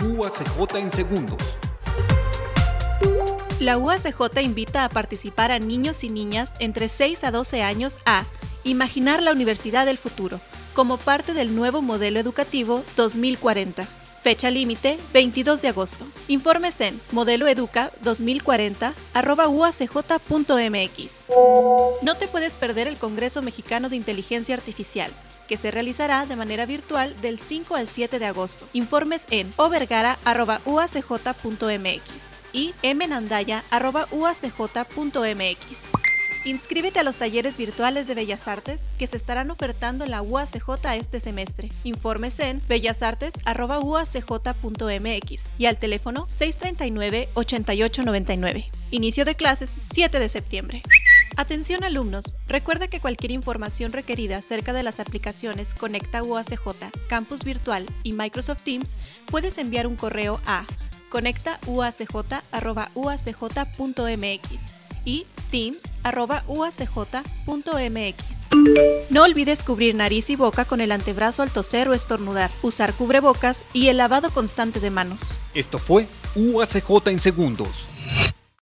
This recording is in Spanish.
UACJ en segundos. La UACJ invita a participar a niños y niñas entre 6 a 12 años a Imaginar la Universidad del Futuro, como parte del nuevo modelo educativo 2040. Fecha límite 22 de agosto. Informes en modeloeduca2040.uacj.mx. No te puedes perder el Congreso Mexicano de Inteligencia Artificial que se realizará de manera virtual del 5 al 7 de agosto. Informes en overgara.uacj.mx y mnandaya.uacj.mx. Inscríbete a los talleres virtuales de Bellas Artes que se estarán ofertando en la UACJ este semestre. Informes en bellasartes.uacj.mx y al teléfono 639-8899. Inicio de clases 7 de septiembre. Atención alumnos, recuerda que cualquier información requerida acerca de las aplicaciones Conecta UACJ, Campus Virtual y Microsoft Teams puedes enviar un correo a conectauacj.uacj.mx y teams.uacj.mx. No olvides cubrir nariz y boca con el antebrazo al toser o estornudar, usar cubrebocas y el lavado constante de manos. Esto fue UACJ en segundos